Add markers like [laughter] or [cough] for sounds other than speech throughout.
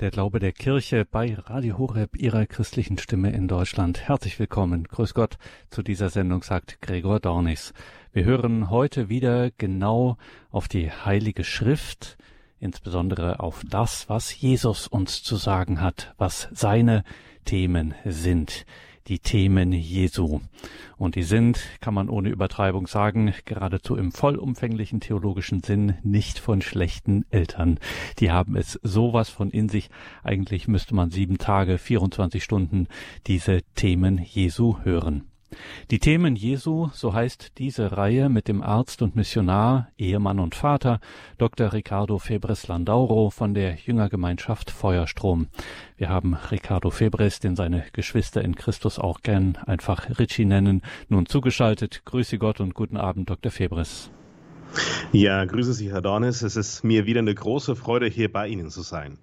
Der Glaube der Kirche bei Radio Horeb, ihrer christlichen Stimme in Deutschland. Herzlich willkommen. Grüß Gott zu dieser Sendung, sagt Gregor Dornis. Wir hören heute wieder genau auf die Heilige Schrift, insbesondere auf das, was Jesus uns zu sagen hat, was seine Themen sind die Themen Jesu. Und die sind, kann man ohne Übertreibung sagen, geradezu im vollumfänglichen theologischen Sinn nicht von schlechten Eltern. Die haben es sowas von in sich. Eigentlich müsste man sieben Tage, 24 Stunden diese Themen Jesu hören. Die Themen Jesu, so heißt diese Reihe mit dem Arzt und Missionar, Ehemann und Vater, Dr. Ricardo Febres Landauro von der Jüngergemeinschaft Feuerstrom. Wir haben Ricardo Febres, den seine Geschwister in Christus auch gern einfach Richie nennen, nun zugeschaltet. Grüße Gott und guten Abend, Dr. Febres. Ja, grüße Sie, Herr Dornis. Es ist mir wieder eine große Freude, hier bei Ihnen zu sein.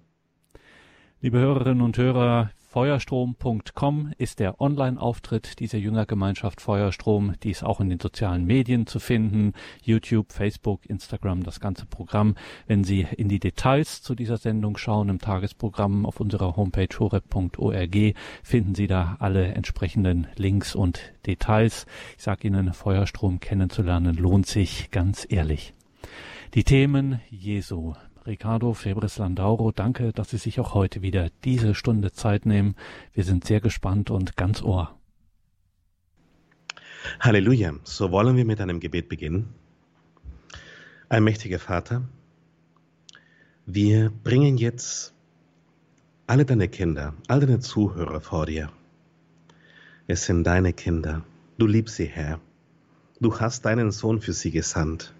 Liebe Hörerinnen und Hörer, Feuerstrom.com ist der Online-Auftritt dieser Jüngergemeinschaft Feuerstrom. Die ist auch in den sozialen Medien zu finden. YouTube, Facebook, Instagram, das ganze Programm. Wenn Sie in die Details zu dieser Sendung schauen im Tagesprogramm auf unserer Homepage horeb.org, finden Sie da alle entsprechenden Links und Details. Ich sage Ihnen, Feuerstrom kennenzulernen lohnt sich ganz ehrlich. Die Themen Jesu Ricardo Febres Landauro, danke, dass Sie sich auch heute wieder diese Stunde Zeit nehmen. Wir sind sehr gespannt und ganz ohr. Halleluja. So wollen wir mit einem Gebet beginnen. Ein mächtiger Vater, wir bringen jetzt alle deine Kinder, all deine Zuhörer vor dir. Es sind deine Kinder. Du liebst sie, Herr. Du hast deinen Sohn für sie gesandt.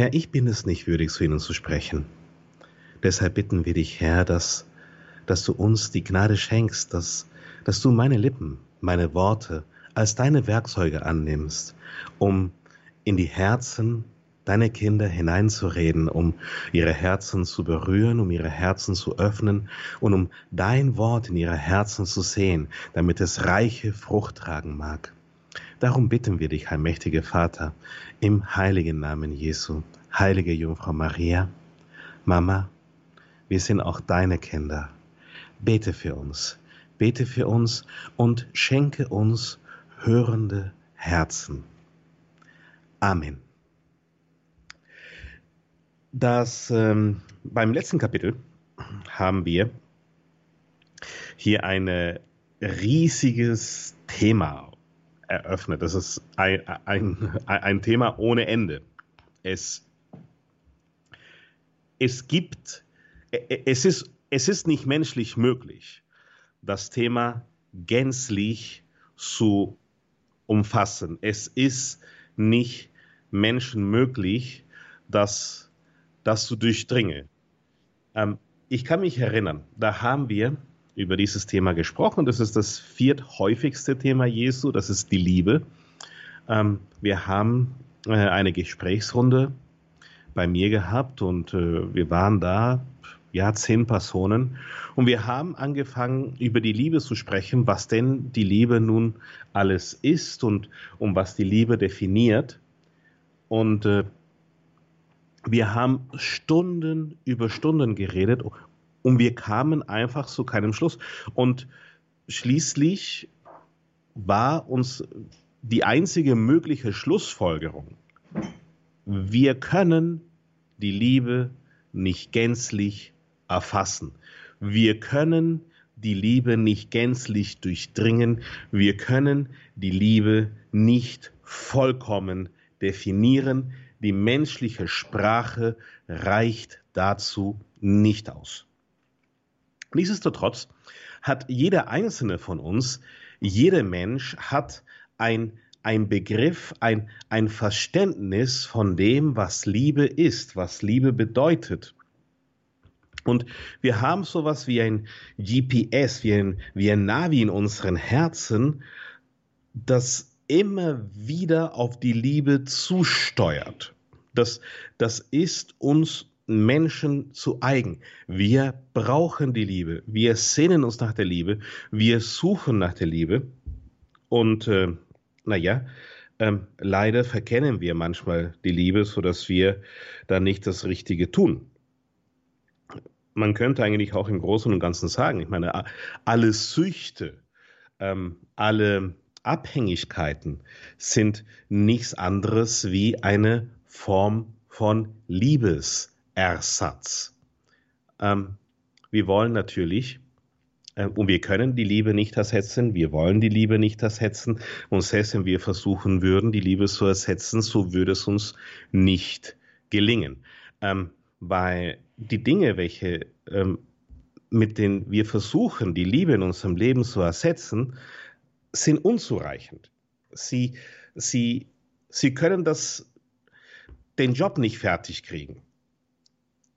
Herr, ich bin es nicht würdig, zu ihnen zu sprechen. Deshalb bitten wir dich, Herr, dass, dass du uns die Gnade schenkst, dass, dass du meine Lippen, meine Worte als deine Werkzeuge annimmst, um in die Herzen deiner Kinder hineinzureden, um ihre Herzen zu berühren, um ihre Herzen zu öffnen und um dein Wort in ihre Herzen zu sehen, damit es reiche Frucht tragen mag. Darum bitten wir dich, allmächtiger Vater, im heiligen Namen Jesu, heilige Jungfrau Maria, Mama, wir sind auch deine Kinder. Bete für uns, bete für uns und schenke uns hörende Herzen. Amen. Das ähm, beim letzten Kapitel haben wir hier ein riesiges Thema eröffnet. Das ist ein, ein, ein Thema ohne Ende. Es, es gibt, es ist, es ist nicht menschlich möglich, das Thema gänzlich zu umfassen. Es ist nicht menschenmöglich, das, das zu durchdringen. Ähm, ich kann mich erinnern, da haben wir über dieses Thema gesprochen. Das ist das vierthäufigste Thema Jesu, das ist die Liebe. Ähm, wir haben äh, eine Gesprächsrunde bei mir gehabt und äh, wir waren da, ja, zehn Personen. Und wir haben angefangen, über die Liebe zu sprechen, was denn die Liebe nun alles ist und um was die Liebe definiert. Und äh, wir haben Stunden über Stunden geredet und wir kamen einfach zu keinem Schluss. Und schließlich war uns die einzige mögliche Schlussfolgerung, wir können die Liebe nicht gänzlich erfassen. Wir können die Liebe nicht gänzlich durchdringen. Wir können die Liebe nicht vollkommen definieren. Die menschliche Sprache reicht dazu nicht aus. Nichtsdestotrotz hat jeder einzelne von uns, jeder Mensch hat ein, ein Begriff, ein, ein Verständnis von dem, was Liebe ist, was Liebe bedeutet. Und wir haben sowas wie ein GPS, wie ein, wie ein Navi in unseren Herzen, das immer wieder auf die Liebe zusteuert. Das, das ist uns Menschen zu eigen. Wir brauchen die Liebe. Wir sehnen uns nach der Liebe. Wir suchen nach der Liebe. Und äh, naja, ähm, leider verkennen wir manchmal die Liebe, sodass wir dann nicht das Richtige tun. man könnte eigentlich auch im Großen und Ganzen sagen, ich meine, alle Süchte, ähm, alle Abhängigkeiten sind nichts anderes wie eine Form von Liebesersatz. Ähm, wir wollen natürlich und wir können die Liebe nicht ersetzen, wir wollen die Liebe nicht ersetzen. Und selbst wenn wir versuchen würden, die Liebe zu ersetzen, so würde es uns nicht gelingen. Ähm, weil die Dinge, welche ähm, mit denen wir versuchen, die Liebe in unserem Leben zu ersetzen, sind unzureichend. Sie, sie, sie können das, den Job nicht fertig kriegen.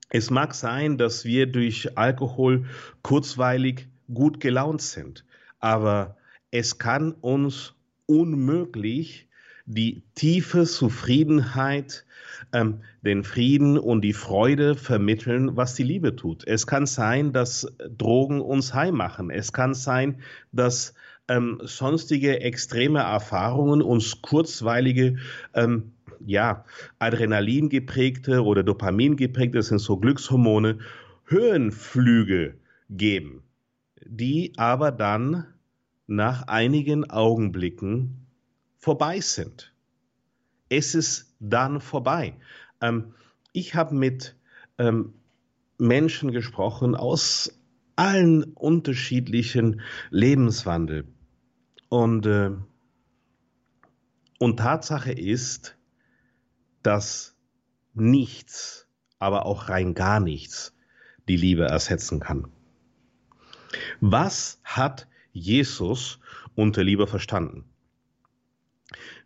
Es mag sein, dass wir durch Alkohol kurzweilig gut gelaunt sind, aber es kann uns unmöglich die tiefe Zufriedenheit, ähm, den Frieden und die Freude vermitteln, was die Liebe tut. Es kann sein, dass Drogen uns heim machen. Es kann sein, dass ähm, sonstige extreme Erfahrungen uns kurzweilige ähm, ja, Adrenalin geprägte oder Dopamin geprägte, das sind so Glückshormone, Höhenflüge geben, die aber dann nach einigen Augenblicken vorbei sind. Es ist dann vorbei. Ähm, ich habe mit ähm, Menschen gesprochen aus allen unterschiedlichen Lebenswandel. Und, äh, und Tatsache ist, dass nichts, aber auch rein gar nichts die Liebe ersetzen kann. Was hat Jesus unter Liebe verstanden?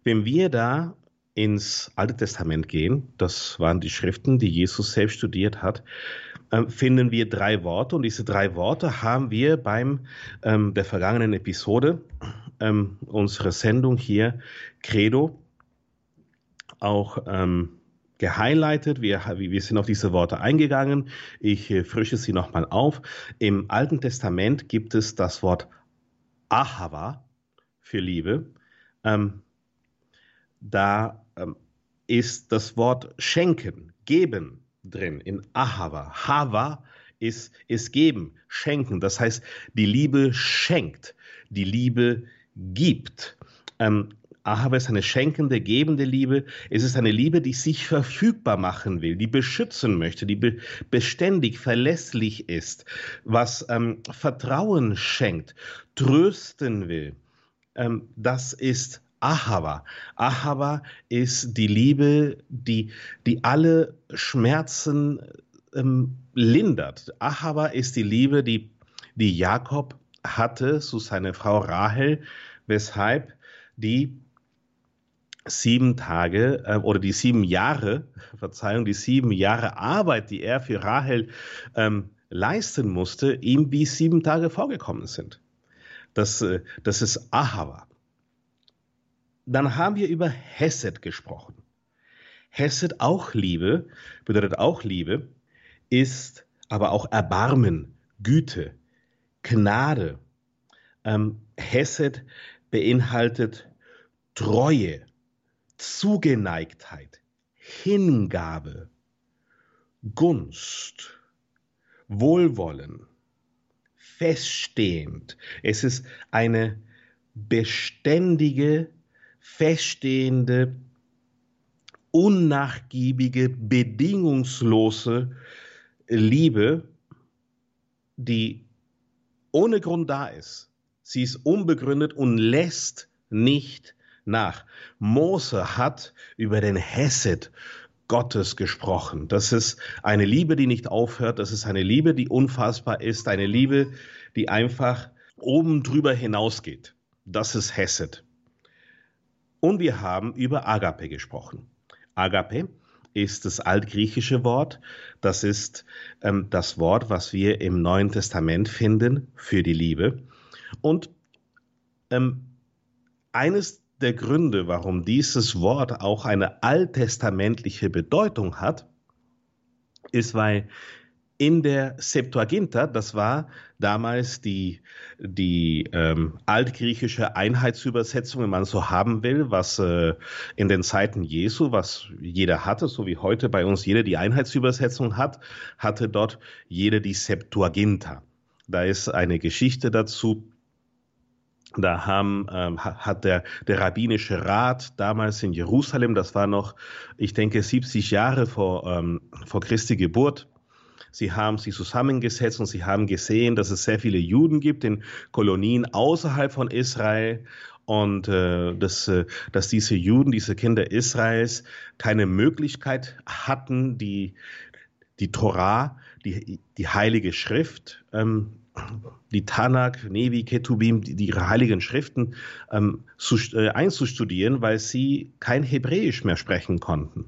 Wenn wir da ins Alte Testament gehen, das waren die Schriften, die Jesus selbst studiert hat, äh, finden wir drei Worte und diese drei Worte haben wir beim ähm, der vergangenen Episode ähm, unserer Sendung hier Credo auch ähm, gehighlightet. Wir, wir sind auf diese Worte eingegangen. Ich äh, frische sie nochmal auf. Im Alten Testament gibt es das Wort Ahava für Liebe. Ähm, da ähm, ist das Wort schenken, geben drin in Ahava. Hava ist, ist geben, schenken. Das heißt, die Liebe schenkt, die Liebe gibt. Ähm, Ahava ist eine schenkende, gebende Liebe. Es ist eine Liebe, die sich verfügbar machen will, die beschützen möchte, die be beständig, verlässlich ist, was ähm, Vertrauen schenkt, trösten will. Ähm, das ist Ahava. Ahava ist die Liebe, die, die alle Schmerzen ähm, lindert. Ahava ist die Liebe, die, die Jakob hatte zu seiner Frau Rahel, weshalb die sieben Tage äh, oder die sieben Jahre, Verzeihung, die sieben Jahre Arbeit, die er für Rahel ähm, leisten musste, ihm wie sieben Tage vorgekommen sind. Das, äh, das ist Ahava. Dann haben wir über Hesed gesprochen. Hesed, auch Liebe, bedeutet auch Liebe, ist aber auch Erbarmen, Güte, Gnade. Ähm, Hesed beinhaltet Treue, Zugeneigtheit, Hingabe, Gunst, Wohlwollen, feststehend. Es ist eine beständige, feststehende, unnachgiebige, bedingungslose Liebe, die ohne Grund da ist. Sie ist unbegründet und lässt nicht nach. Mose hat über den Hesed Gottes gesprochen. Das ist eine Liebe, die nicht aufhört. Das ist eine Liebe, die unfassbar ist. Eine Liebe, die einfach oben drüber hinausgeht. Das ist Hesed. Und wir haben über Agape gesprochen. Agape ist das altgriechische Wort. Das ist ähm, das Wort, was wir im Neuen Testament finden für die Liebe. Und ähm, eines der Gründe, warum dieses Wort auch eine alttestamentliche Bedeutung hat, ist, weil in der Septuaginta, das war damals die, die ähm, altgriechische Einheitsübersetzung, wenn man so haben will, was äh, in den Zeiten Jesu, was jeder hatte, so wie heute bei uns jeder die Einheitsübersetzung hat, hatte dort jeder die Septuaginta. Da ist eine Geschichte dazu. Da haben, ähm, hat der, der rabbinische Rat damals in Jerusalem, das war noch, ich denke, 70 Jahre vor, ähm, vor Christi Geburt, Sie haben sich zusammengesetzt und sie haben gesehen, dass es sehr viele Juden gibt in Kolonien außerhalb von Israel und äh, dass, äh, dass diese Juden, diese Kinder Israels keine Möglichkeit hatten, die, die Torah, die, die heilige Schrift, ähm, die Tanakh, Nevi, Ketubim, die, die ihre heiligen Schriften ähm, zu, äh, einzustudieren, weil sie kein Hebräisch mehr sprechen konnten.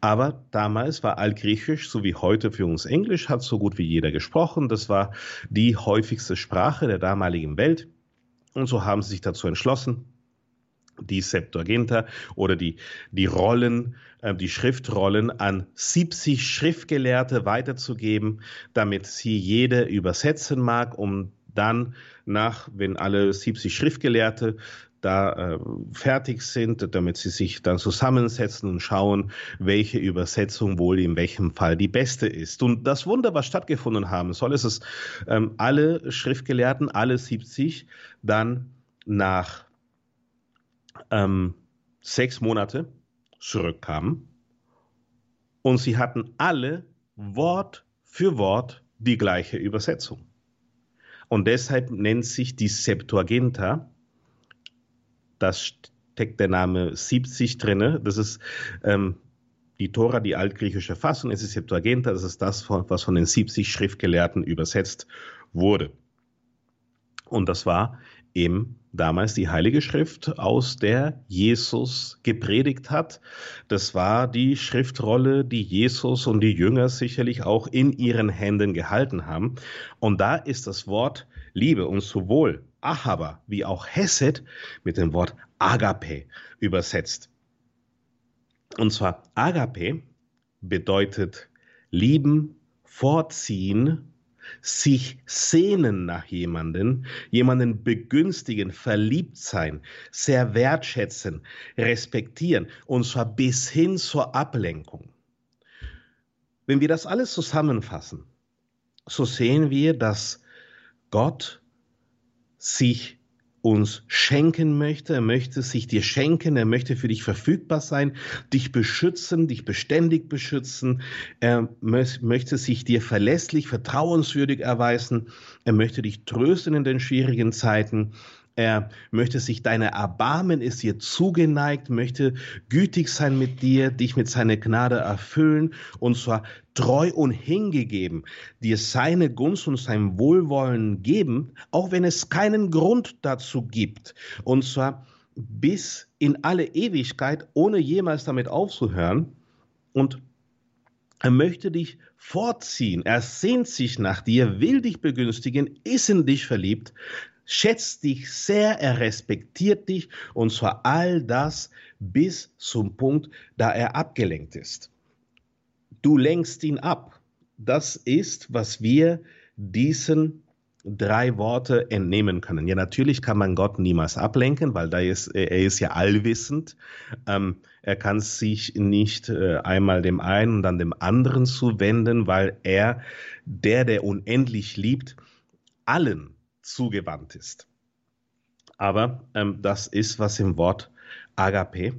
Aber damals war Altgriechisch, so wie heute für uns Englisch, hat so gut wie jeder gesprochen. Das war die häufigste Sprache der damaligen Welt. Und so haben sie sich dazu entschlossen, die Septuaginta oder die, die Rollen, äh, die Schriftrollen an 70 Schriftgelehrte weiterzugeben, damit sie jeder übersetzen mag, um dann nach, wenn alle 70 Schriftgelehrte da äh, fertig sind, damit sie sich dann zusammensetzen und schauen, welche Übersetzung wohl in welchem Fall die beste ist. Und das Wunder, was stattgefunden haben soll, ist es, ähm, alle Schriftgelehrten, alle 70, dann nach ähm, sechs Monate zurückkamen und sie hatten alle Wort für Wort die gleiche Übersetzung. Und deshalb nennt sich die Septuaginta da steckt der Name 70 drin. Das ist ähm, die Tora, die altgriechische Fassung, es ist Septuaginta, das ist das, was von den 70 Schriftgelehrten übersetzt wurde. Und das war eben damals die Heilige Schrift, aus der Jesus gepredigt hat. Das war die Schriftrolle, die Jesus und die Jünger sicherlich auch in ihren Händen gehalten haben. Und da ist das Wort Liebe und sowohl Ahaba wie auch Hesed mit dem Wort Agape übersetzt. Und zwar Agape bedeutet lieben, vorziehen, sich sehnen nach jemanden, jemanden begünstigen, verliebt sein, sehr wertschätzen, respektieren, und zwar bis hin zur Ablenkung. Wenn wir das alles zusammenfassen, so sehen wir, dass Gott sich uns schenken möchte. Er möchte sich dir schenken. Er möchte für dich verfügbar sein, dich beschützen, dich beständig beschützen. Er möchte sich dir verlässlich, vertrauenswürdig erweisen. Er möchte dich trösten in den schwierigen Zeiten. Er möchte sich deiner erbarmen, ist dir zugeneigt, möchte gütig sein mit dir, dich mit seiner Gnade erfüllen und zwar treu und hingegeben, dir seine Gunst und sein Wohlwollen geben, auch wenn es keinen Grund dazu gibt. Und zwar bis in alle Ewigkeit, ohne jemals damit aufzuhören. Und er möchte dich vorziehen. Er sehnt sich nach dir, will dich begünstigen, ist in dich verliebt, schätzt dich sehr, er respektiert dich und zwar all das bis zum Punkt, da er abgelenkt ist. Du lenkst ihn ab. Das ist, was wir diesen drei Worte entnehmen können. Ja, natürlich kann man Gott niemals ablenken, weil da ist, er ist ja allwissend. Ähm, er kann sich nicht äh, einmal dem einen und dann dem anderen zuwenden, weil er, der, der unendlich liebt, allen zugewandt ist. Aber ähm, das ist, was im Wort Agape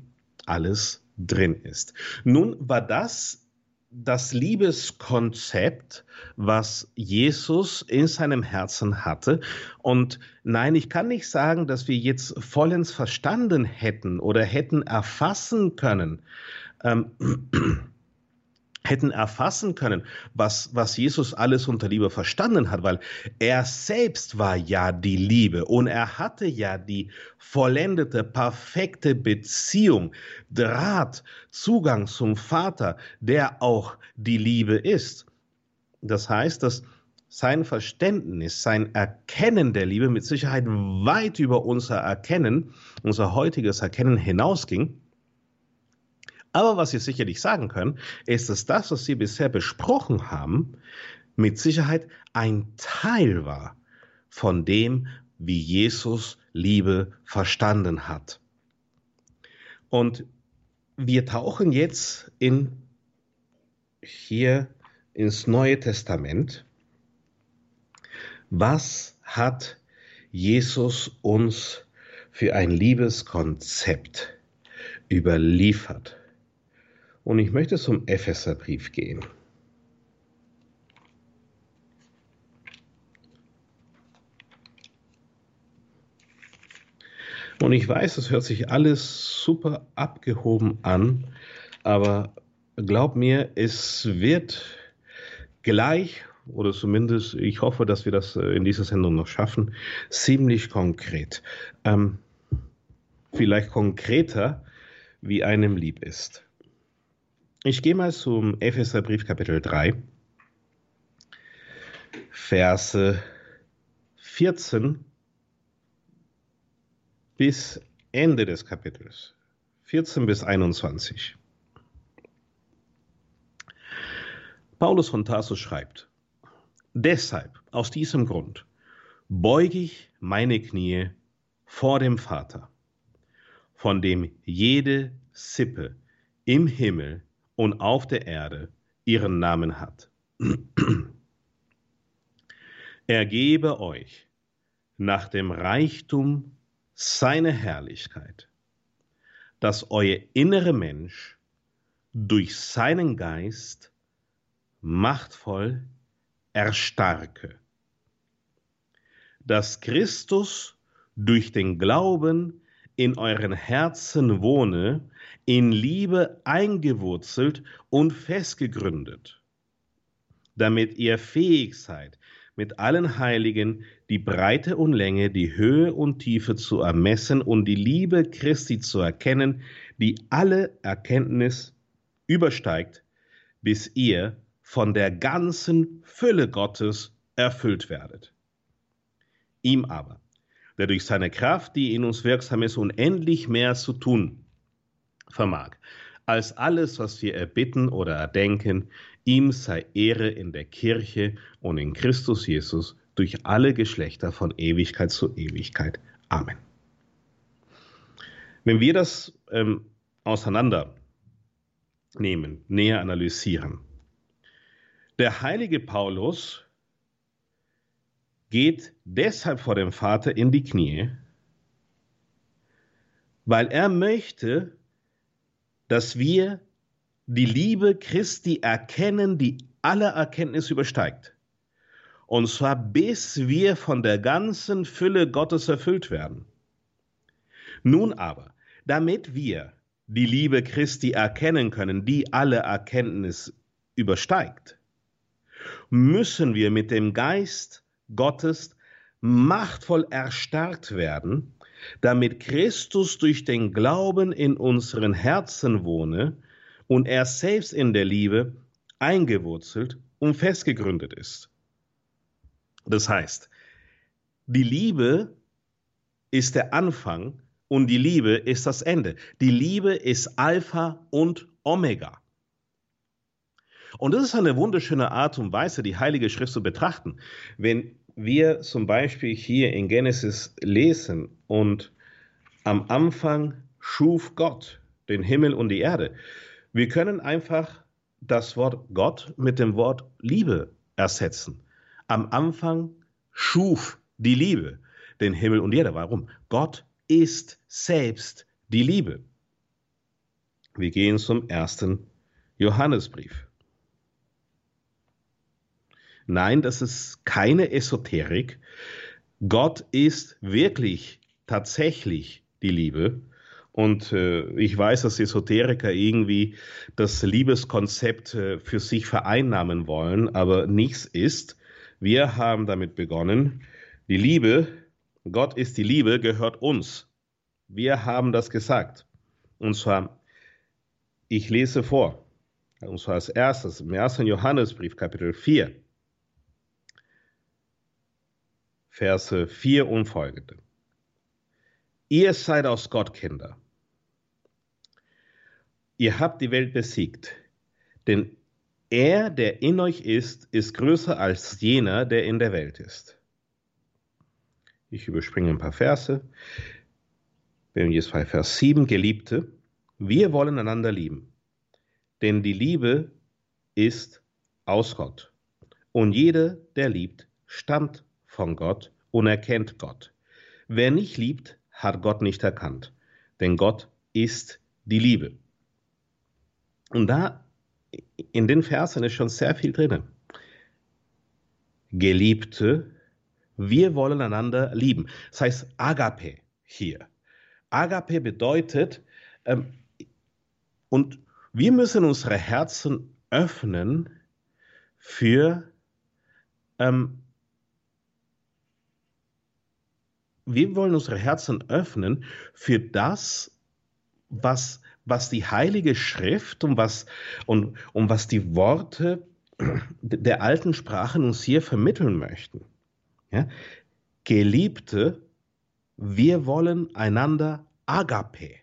alles drin ist. Nun war das das Liebeskonzept, was Jesus in seinem Herzen hatte. Und nein, ich kann nicht sagen, dass wir jetzt vollends verstanden hätten oder hätten erfassen können. Ähm, hätten erfassen können, was, was Jesus alles unter Liebe verstanden hat, weil er selbst war ja die Liebe und er hatte ja die vollendete, perfekte Beziehung, Draht, Zugang zum Vater, der auch die Liebe ist. Das heißt, dass sein Verständnis, sein Erkennen der Liebe mit Sicherheit weit über unser Erkennen, unser heutiges Erkennen hinausging. Aber was Sie sicherlich sagen können, ist, dass das, was Sie bisher besprochen haben, mit Sicherheit ein Teil war von dem, wie Jesus Liebe verstanden hat. Und wir tauchen jetzt in hier ins Neue Testament. Was hat Jesus uns für ein Liebeskonzept überliefert? Und ich möchte zum Epheserbrief gehen. Und ich weiß, es hört sich alles super abgehoben an, aber glaub mir, es wird gleich, oder zumindest ich hoffe, dass wir das äh, in dieser Sendung noch schaffen, ziemlich konkret. Ähm, vielleicht konkreter, wie einem lieb ist. Ich gehe mal zum Epheserbrief Kapitel 3, Verse 14 bis Ende des Kapitels, 14 bis 21. Paulus von Tarsus schreibt, Deshalb, aus diesem Grund, beuge ich meine Knie vor dem Vater, von dem jede Sippe im Himmel und auf der Erde ihren Namen hat. [clears throat] er gebe euch nach dem Reichtum seiner Herrlichkeit, dass euer innere Mensch durch seinen Geist machtvoll erstarke, dass Christus durch den Glauben in euren Herzen wohne, in Liebe eingewurzelt und festgegründet, damit ihr fähig seid, mit allen Heiligen die Breite und Länge, die Höhe und Tiefe zu ermessen und die Liebe Christi zu erkennen, die alle Erkenntnis übersteigt, bis ihr von der ganzen Fülle Gottes erfüllt werdet. Ihm aber, der durch seine Kraft, die in uns wirksam ist, unendlich mehr zu tun vermag, als alles, was wir erbitten oder erdenken, ihm sei Ehre in der Kirche und in Christus Jesus durch alle Geschlechter von Ewigkeit zu Ewigkeit. Amen. Wenn wir das ähm, auseinandernehmen, näher analysieren, der heilige Paulus geht deshalb vor dem Vater in die Knie, weil er möchte, dass wir die Liebe Christi erkennen, die alle Erkenntnis übersteigt. Und zwar bis wir von der ganzen Fülle Gottes erfüllt werden. Nun aber, damit wir die Liebe Christi erkennen können, die alle Erkenntnis übersteigt, müssen wir mit dem Geist Gottes machtvoll erstarkt werden, damit Christus durch den Glauben in unseren Herzen wohne und er selbst in der Liebe eingewurzelt und festgegründet ist. Das heißt, die Liebe ist der Anfang und die Liebe ist das Ende. Die Liebe ist Alpha und Omega. Und das ist eine wunderschöne Art und Weise, die Heilige Schrift zu betrachten. Wenn wir zum Beispiel hier in Genesis lesen und am Anfang schuf Gott den Himmel und die Erde, wir können einfach das Wort Gott mit dem Wort Liebe ersetzen. Am Anfang schuf die Liebe den Himmel und die Erde. Warum? Gott ist selbst die Liebe. Wir gehen zum ersten Johannesbrief. Nein, das ist keine Esoterik. Gott ist wirklich, tatsächlich die Liebe. Und äh, ich weiß, dass Esoteriker irgendwie das Liebeskonzept äh, für sich vereinnahmen wollen, aber nichts ist. Wir haben damit begonnen. Die Liebe, Gott ist die Liebe, gehört uns. Wir haben das gesagt. Und zwar, ich lese vor. Und zwar als erstes im 1. Johannesbrief, Kapitel 4. Verse 4 und folgende. Ihr seid aus Gott Kinder. Ihr habt die Welt besiegt, denn Er, der in euch ist, ist größer als jener, der in der Welt ist. Ich überspringe ein paar Verse. Jetzt bei Vers 7, Geliebte, wir wollen einander lieben, denn die Liebe ist aus Gott. Und jeder, der liebt, stammt von Gott und erkennt Gott. Wer nicht liebt, hat Gott nicht erkannt, denn Gott ist die Liebe. Und da in den Versen ist schon sehr viel drin. Geliebte, wir wollen einander lieben. Das heißt Agape hier. Agape bedeutet, ähm, und wir müssen unsere Herzen öffnen für ähm, wir wollen unsere Herzen öffnen für das, was, was die Heilige Schrift und was, und, und was die Worte der alten Sprachen uns hier vermitteln möchten. Ja? Geliebte, wir wollen einander agape.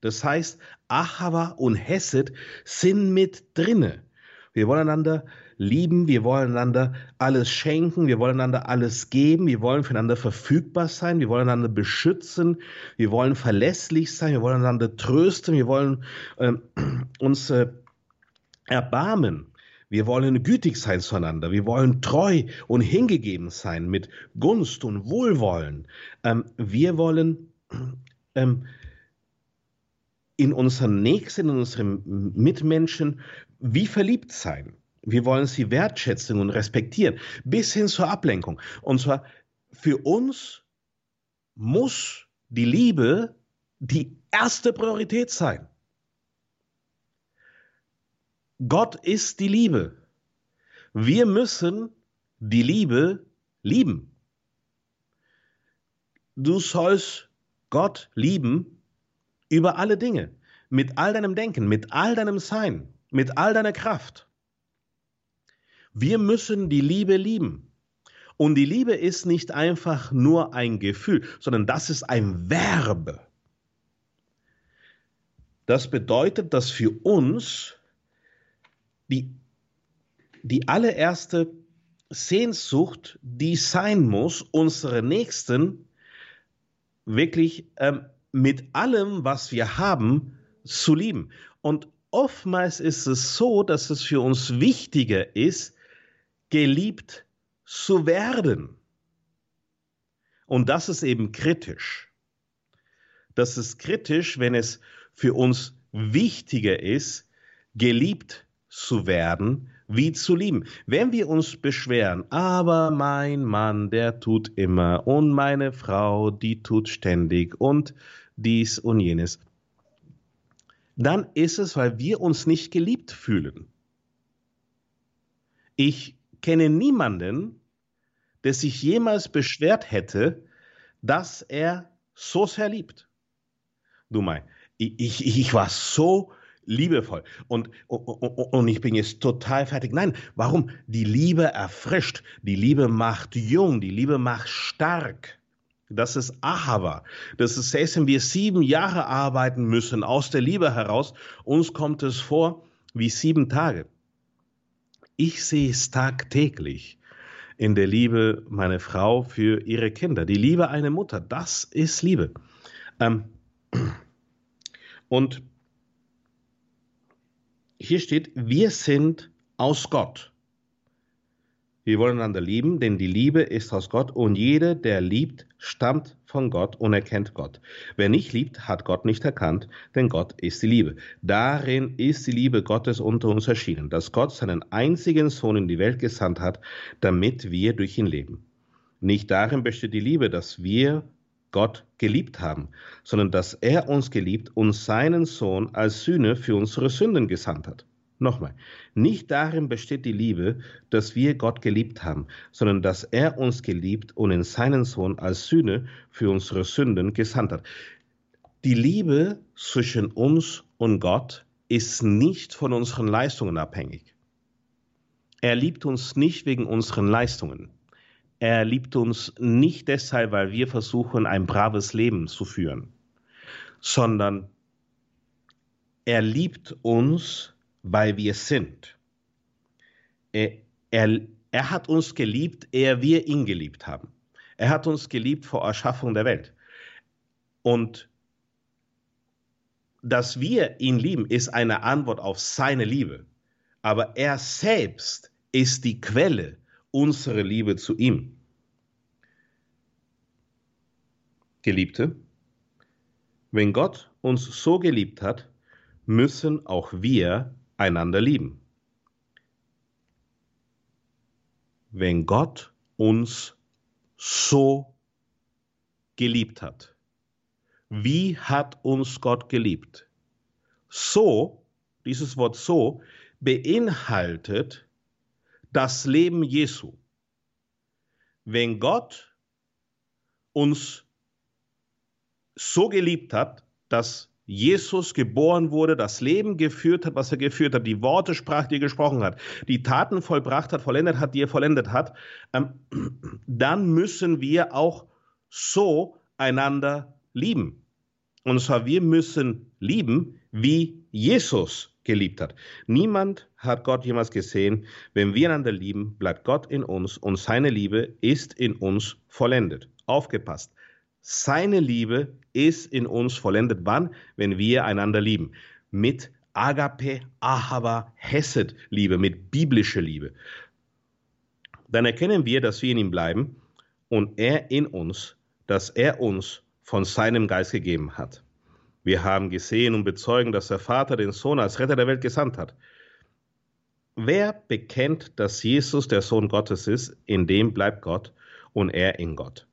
Das heißt, Achava und Hesed sind mit drinne. Wir wollen einander lieben, wir wollen einander alles schenken, wir wollen einander alles geben, wir wollen füreinander verfügbar sein, wir wollen einander beschützen, wir wollen verlässlich sein, wir wollen einander trösten, wir wollen äh, [clears throat] uns äh, erbarmen. Wir wollen gütig sein zueinander. Wir wollen treu und hingegeben sein mit Gunst und Wohlwollen. Ähm, wir wollen [clears throat] ähm, in unseren Nächsten, in unseren Mitmenschen wie verliebt sein. Wir wollen sie wertschätzen und respektieren, bis hin zur Ablenkung. Und zwar für uns muss die Liebe die erste Priorität sein. Gott ist die Liebe. Wir müssen die Liebe lieben. Du sollst Gott lieben über alle Dinge, mit all deinem Denken, mit all deinem Sein, mit all deiner Kraft. Wir müssen die Liebe lieben. Und die Liebe ist nicht einfach nur ein Gefühl, sondern das ist ein Verb. Das bedeutet, dass für uns die, die allererste Sehnsucht, die sein muss, unsere Nächsten wirklich ähm, mit allem, was wir haben, zu lieben. Und oftmals ist es so, dass es für uns wichtiger ist, geliebt zu werden. Und das ist eben kritisch. Das ist kritisch, wenn es für uns wichtiger ist, geliebt zu werden, wie zu lieben. Wenn wir uns beschweren, aber mein Mann, der tut immer und meine Frau, die tut ständig und dies und jenes, dann ist es, weil wir uns nicht geliebt fühlen. Ich kenne niemanden, der sich jemals beschwert hätte, dass er so sehr liebt. Du mein, ich, ich, ich war so liebevoll und, und, und ich bin jetzt total fertig. Nein, warum? Die Liebe erfrischt, die Liebe macht jung, die Liebe macht stark. Das ist Ahava. Das ist, selbst wenn wir sieben Jahre arbeiten müssen aus der Liebe heraus, uns kommt es vor wie sieben Tage. Ich sehe es tagtäglich in der Liebe meiner Frau für ihre Kinder. Die Liebe einer Mutter, das ist Liebe. Ähm, und hier steht, wir sind aus Gott. Wir wollen einander lieben, denn die Liebe ist aus Gott und jeder, der liebt, stammt von Gott und erkennt Gott. Wer nicht liebt, hat Gott nicht erkannt, denn Gott ist die Liebe. Darin ist die Liebe Gottes unter uns erschienen, dass Gott seinen einzigen Sohn in die Welt gesandt hat, damit wir durch ihn leben. Nicht darin besteht die Liebe, dass wir Gott geliebt haben, sondern dass er uns geliebt und seinen Sohn als Sühne für unsere Sünden gesandt hat. Nochmal, nicht darin besteht die Liebe, dass wir Gott geliebt haben, sondern dass er uns geliebt und in seinen Sohn als Sühne für unsere Sünden gesandt hat. Die Liebe zwischen uns und Gott ist nicht von unseren Leistungen abhängig. Er liebt uns nicht wegen unseren Leistungen. Er liebt uns nicht deshalb, weil wir versuchen, ein braves Leben zu führen, sondern er liebt uns, weil wir sind. er, er, er hat uns geliebt, ehe wir ihn geliebt haben. Er hat uns geliebt vor Erschaffung der Welt. Und dass wir ihn lieben, ist eine Antwort auf seine Liebe. Aber er selbst ist die Quelle unserer Liebe zu ihm. Geliebte, wenn Gott uns so geliebt hat, müssen auch wir einander lieben. Wenn Gott uns so geliebt hat, wie hat uns Gott geliebt? So, dieses Wort so, beinhaltet das Leben Jesu. Wenn Gott uns so geliebt hat, dass Jesus geboren wurde, das Leben geführt hat, was er geführt hat, die Worte sprach, die er gesprochen hat, die Taten vollbracht hat, vollendet hat, die er vollendet hat, ähm, dann müssen wir auch so einander lieben. Und zwar, wir müssen lieben, wie Jesus geliebt hat. Niemand hat Gott jemals gesehen. Wenn wir einander lieben, bleibt Gott in uns und seine Liebe ist in uns vollendet. Aufgepasst. Seine Liebe ist in uns vollendet. Wann? Wenn wir einander lieben. Mit Agape, Ahava, Hesed Liebe, mit biblischer Liebe. Dann erkennen wir, dass wir in ihm bleiben und er in uns, dass er uns von seinem Geist gegeben hat. Wir haben gesehen und bezeugen, dass der Vater den Sohn als Retter der Welt gesandt hat. Wer bekennt, dass Jesus der Sohn Gottes ist, in dem bleibt Gott und er in Gott.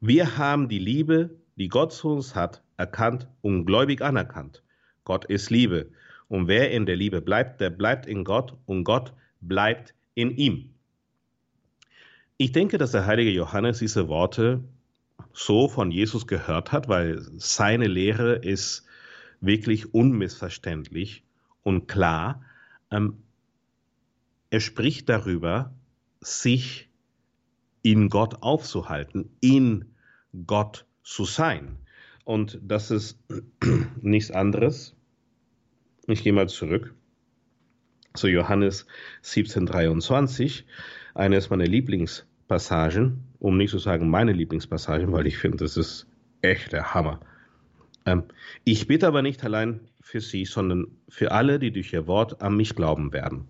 Wir haben die Liebe, die Gott zu uns hat, erkannt und gläubig anerkannt. Gott ist Liebe. Und wer in der Liebe bleibt, der bleibt in Gott und Gott bleibt in ihm. Ich denke, dass der heilige Johannes diese Worte so von Jesus gehört hat, weil seine Lehre ist wirklich unmissverständlich und klar. Ähm, er spricht darüber, sich in Gott aufzuhalten, in Gott zu sein. Und das ist [clears throat] nichts anderes. Ich gehe mal zurück zu Johannes 17,23, eines meiner Lieblingspassagen, um nicht zu sagen meine Lieblingspassagen, weil ich finde, das ist echt der Hammer. Ähm, ich bitte aber nicht allein für Sie, sondern für alle, die durch Ihr Wort an mich glauben werden.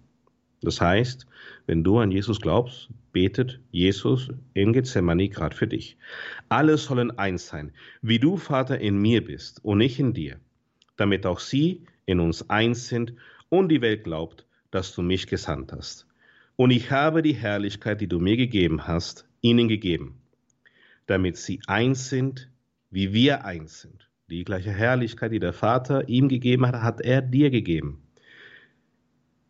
Das heißt, wenn du an Jesus glaubst, betet Jesus in Gethsemane gerade für dich. Alle sollen eins sein, wie du, Vater, in mir bist und ich in dir, damit auch sie in uns eins sind und die Welt glaubt, dass du mich gesandt hast. Und ich habe die Herrlichkeit, die du mir gegeben hast, ihnen gegeben, damit sie eins sind, wie wir eins sind. Die gleiche Herrlichkeit, die der Vater ihm gegeben hat, hat er dir gegeben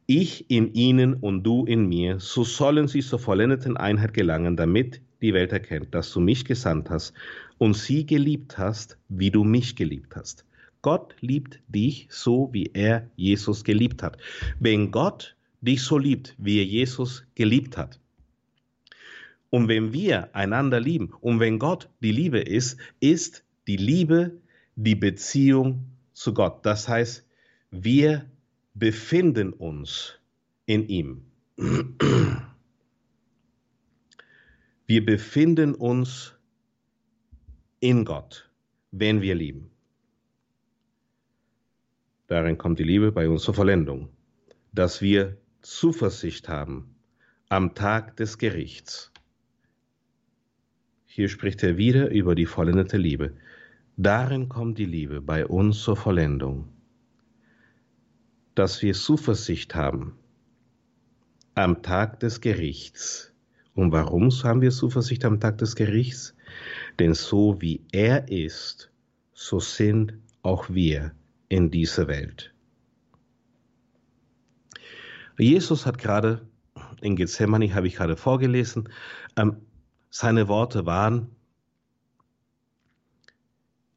ich in ihnen und du in mir, so sollen sie zur vollendeten Einheit gelangen, damit die Welt erkennt, dass du mich gesandt hast und sie geliebt hast, wie du mich geliebt hast. Gott liebt dich so, wie er Jesus geliebt hat. Wenn Gott dich so liebt, wie er Jesus geliebt hat, und wenn wir einander lieben, und wenn Gott die Liebe ist, ist die Liebe die Beziehung zu Gott. Das heißt, wir befinden uns in ihm. Wir befinden uns in Gott, wenn wir lieben. Darin kommt die Liebe bei uns zur Vollendung, dass wir Zuversicht haben am Tag des Gerichts. Hier spricht er wieder über die vollendete Liebe. Darin kommt die Liebe bei uns zur Vollendung dass wir Zuversicht haben am Tag des Gerichts. Und warum haben wir Zuversicht am Tag des Gerichts? Denn so wie er ist, so sind auch wir in dieser Welt. Jesus hat gerade in Gethsemane, habe ich gerade vorgelesen, ähm, seine Worte waren,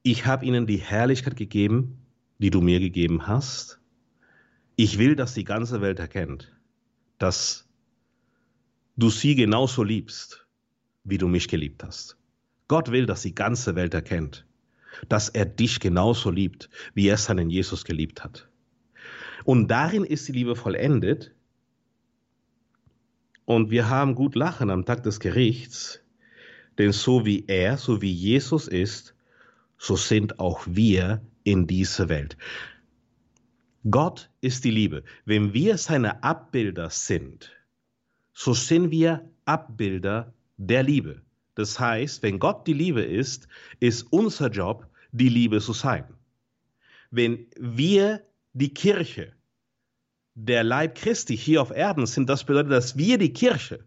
ich habe ihnen die Herrlichkeit gegeben, die du mir gegeben hast, ich will, dass die ganze Welt erkennt, dass du sie genauso liebst, wie du mich geliebt hast. Gott will, dass die ganze Welt erkennt, dass er dich genauso liebt, wie er seinen Jesus geliebt hat. Und darin ist die Liebe vollendet, Und wir haben gut lachen am Tag des Gerichts, denn so wie er, so wie Jesus ist, so sind auch wir in dieser Welt. Gott ist die Liebe. Wenn wir seine Abbilder sind, so sind wir Abbilder der Liebe. Das heißt, wenn Gott die Liebe ist, ist unser Job, die Liebe zu sein. Wenn wir die Kirche, der Leib Christi hier auf Erden sind, das bedeutet, dass wir die Kirche,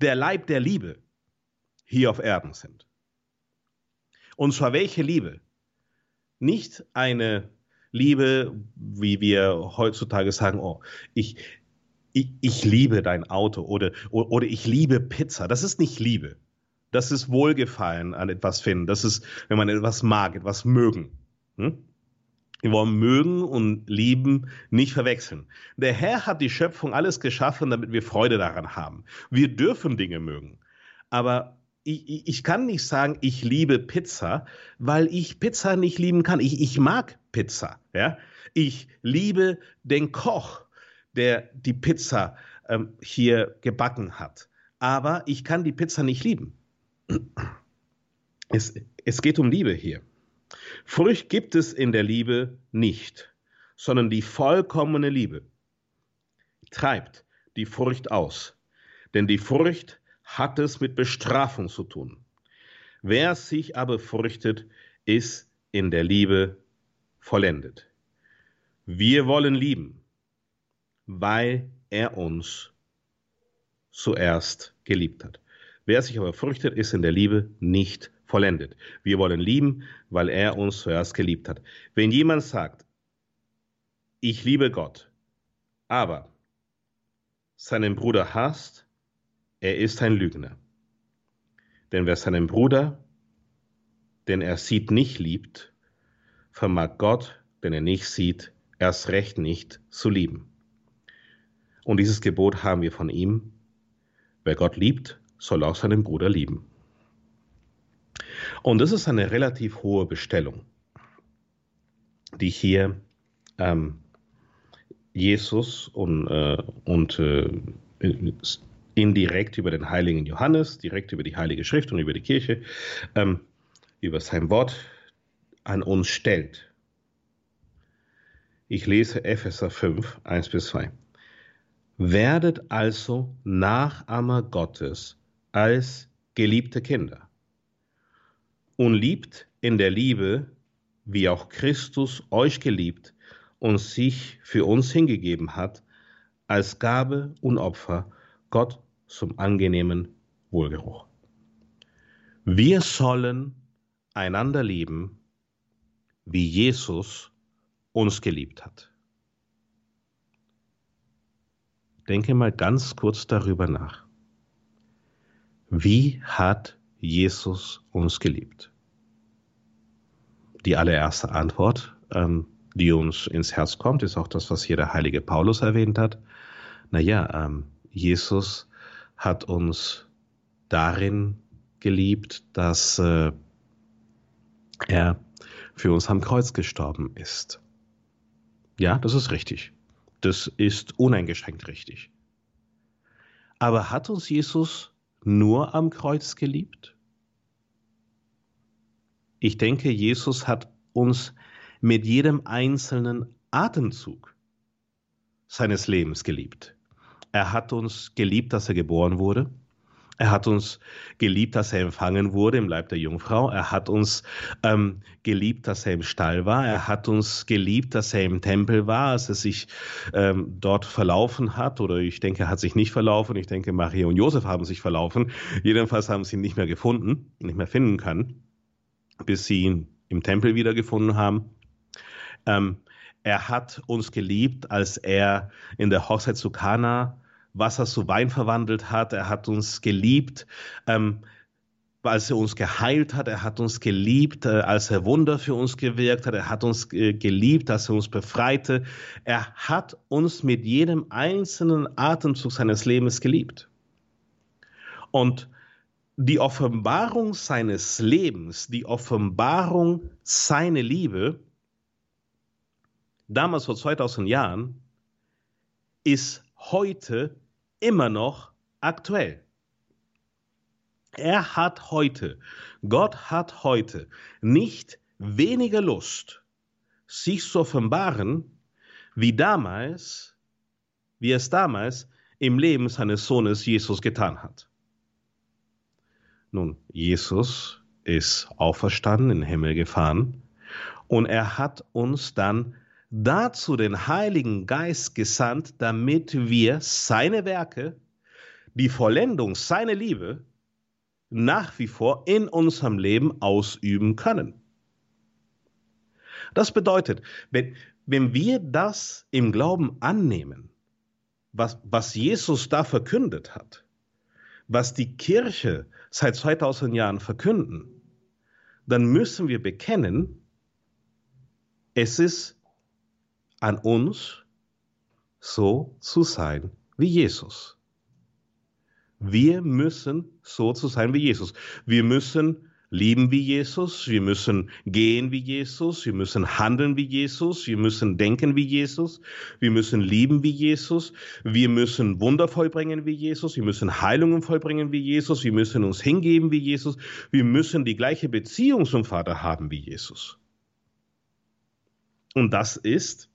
der Leib der Liebe hier auf Erden sind. Und zwar welche Liebe? Nicht eine Liebe, wie wir heutzutage sagen, oh, ich, ich, ich liebe dein Auto oder, oder ich liebe Pizza. Das ist nicht Liebe. Das ist Wohlgefallen an etwas finden. Das ist, wenn man etwas mag, etwas mögen. Hm? Wir wollen mögen und lieben nicht verwechseln. Der Herr hat die Schöpfung alles geschaffen, damit wir Freude daran haben. Wir dürfen Dinge mögen. Aber ich, ich kann nicht sagen, ich liebe Pizza, weil ich Pizza nicht lieben kann. Ich, ich mag Pizza. Ja? Ich liebe den Koch, der die Pizza ähm, hier gebacken hat. Aber ich kann die Pizza nicht lieben. Es, es geht um Liebe hier. Furcht gibt es in der Liebe nicht, sondern die vollkommene Liebe treibt die Furcht aus. Denn die Furcht hat es mit Bestrafung zu tun. Wer sich aber fürchtet, ist in der Liebe vollendet. Wir wollen lieben, weil er uns zuerst geliebt hat. Wer sich aber fürchtet, ist in der Liebe nicht vollendet. Wir wollen lieben, weil er uns zuerst geliebt hat. Wenn jemand sagt, ich liebe Gott, aber seinen Bruder hasst, er ist ein Lügner. Denn wer seinen Bruder, den er sieht, nicht liebt, vermag Gott, den er nicht sieht, erst recht nicht zu lieben. Und dieses Gebot haben wir von ihm. Wer Gott liebt, soll auch seinen Bruder lieben. Und das ist eine relativ hohe Bestellung, die hier ähm, Jesus und, äh, und äh, indirekt über den heiligen Johannes, direkt über die Heilige Schrift und über die Kirche, ähm, über sein Wort an uns stellt. Ich lese Epheser 5, 1 bis 2. Werdet also Nachahmer Gottes als geliebte Kinder und liebt in der Liebe, wie auch Christus euch geliebt und sich für uns hingegeben hat, als Gabe und Opfer Gott zum angenehmen Wohlgeruch. Wir sollen einander lieben, wie Jesus uns geliebt hat. Denke mal ganz kurz darüber nach. Wie hat Jesus uns geliebt? Die allererste Antwort, ähm, die uns ins Herz kommt, ist auch das, was hier der heilige Paulus erwähnt hat. Naja, ähm, Jesus hat uns darin geliebt, dass äh, er für uns am Kreuz gestorben ist. Ja, das ist richtig. Das ist uneingeschränkt richtig. Aber hat uns Jesus nur am Kreuz geliebt? Ich denke, Jesus hat uns mit jedem einzelnen Atemzug seines Lebens geliebt. Er hat uns geliebt, dass er geboren wurde. Er hat uns geliebt, dass er empfangen wurde im Leib der Jungfrau. Er hat uns ähm, geliebt, dass er im Stall war. Er hat uns geliebt, dass er im Tempel war, als er sich ähm, dort verlaufen hat. Oder ich denke, er hat sich nicht verlaufen. Ich denke, Maria und Josef haben sich verlaufen. Jedenfalls haben sie ihn nicht mehr gefunden, nicht mehr finden können, bis sie ihn im Tempel wiedergefunden haben. Ähm, er hat uns geliebt, als er in der Hochzeit zu Kana Wasser zu Wein verwandelt hat. Er hat uns geliebt, ähm, als er uns geheilt hat. Er hat uns geliebt, äh, als er Wunder für uns gewirkt hat. Er hat uns äh, geliebt, als er uns befreite. Er hat uns mit jedem einzelnen Atemzug seines Lebens geliebt. Und die Offenbarung seines Lebens, die Offenbarung seiner Liebe, damals vor 2000 Jahren, ist heute immer noch aktuell. Er hat heute, Gott hat heute nicht weniger Lust, sich zu offenbaren, wie damals, wie es damals im Leben seines Sohnes Jesus getan hat. Nun, Jesus ist auferstanden, in den Himmel gefahren und er hat uns dann dazu den Heiligen Geist gesandt, damit wir seine Werke, die Vollendung seiner Liebe, nach wie vor in unserem Leben ausüben können. Das bedeutet, wenn, wenn wir das im Glauben annehmen, was, was Jesus da verkündet hat, was die Kirche seit 2000 Jahren verkünden, dann müssen wir bekennen, es ist an uns, so zu sein wie Jesus. Wir müssen so zu sein wie Jesus. Wir müssen lieben wie Jesus, wir müssen gehen wie Jesus, wir müssen handeln wie Jesus, wir müssen denken wie Jesus, wir müssen lieben wie Jesus, wir müssen Wunder vollbringen wie Jesus, wir müssen Heilungen vollbringen wie Jesus, wir müssen uns hingeben wie Jesus, wir müssen die gleiche Beziehung zum Vater haben wie Jesus. Und das ist,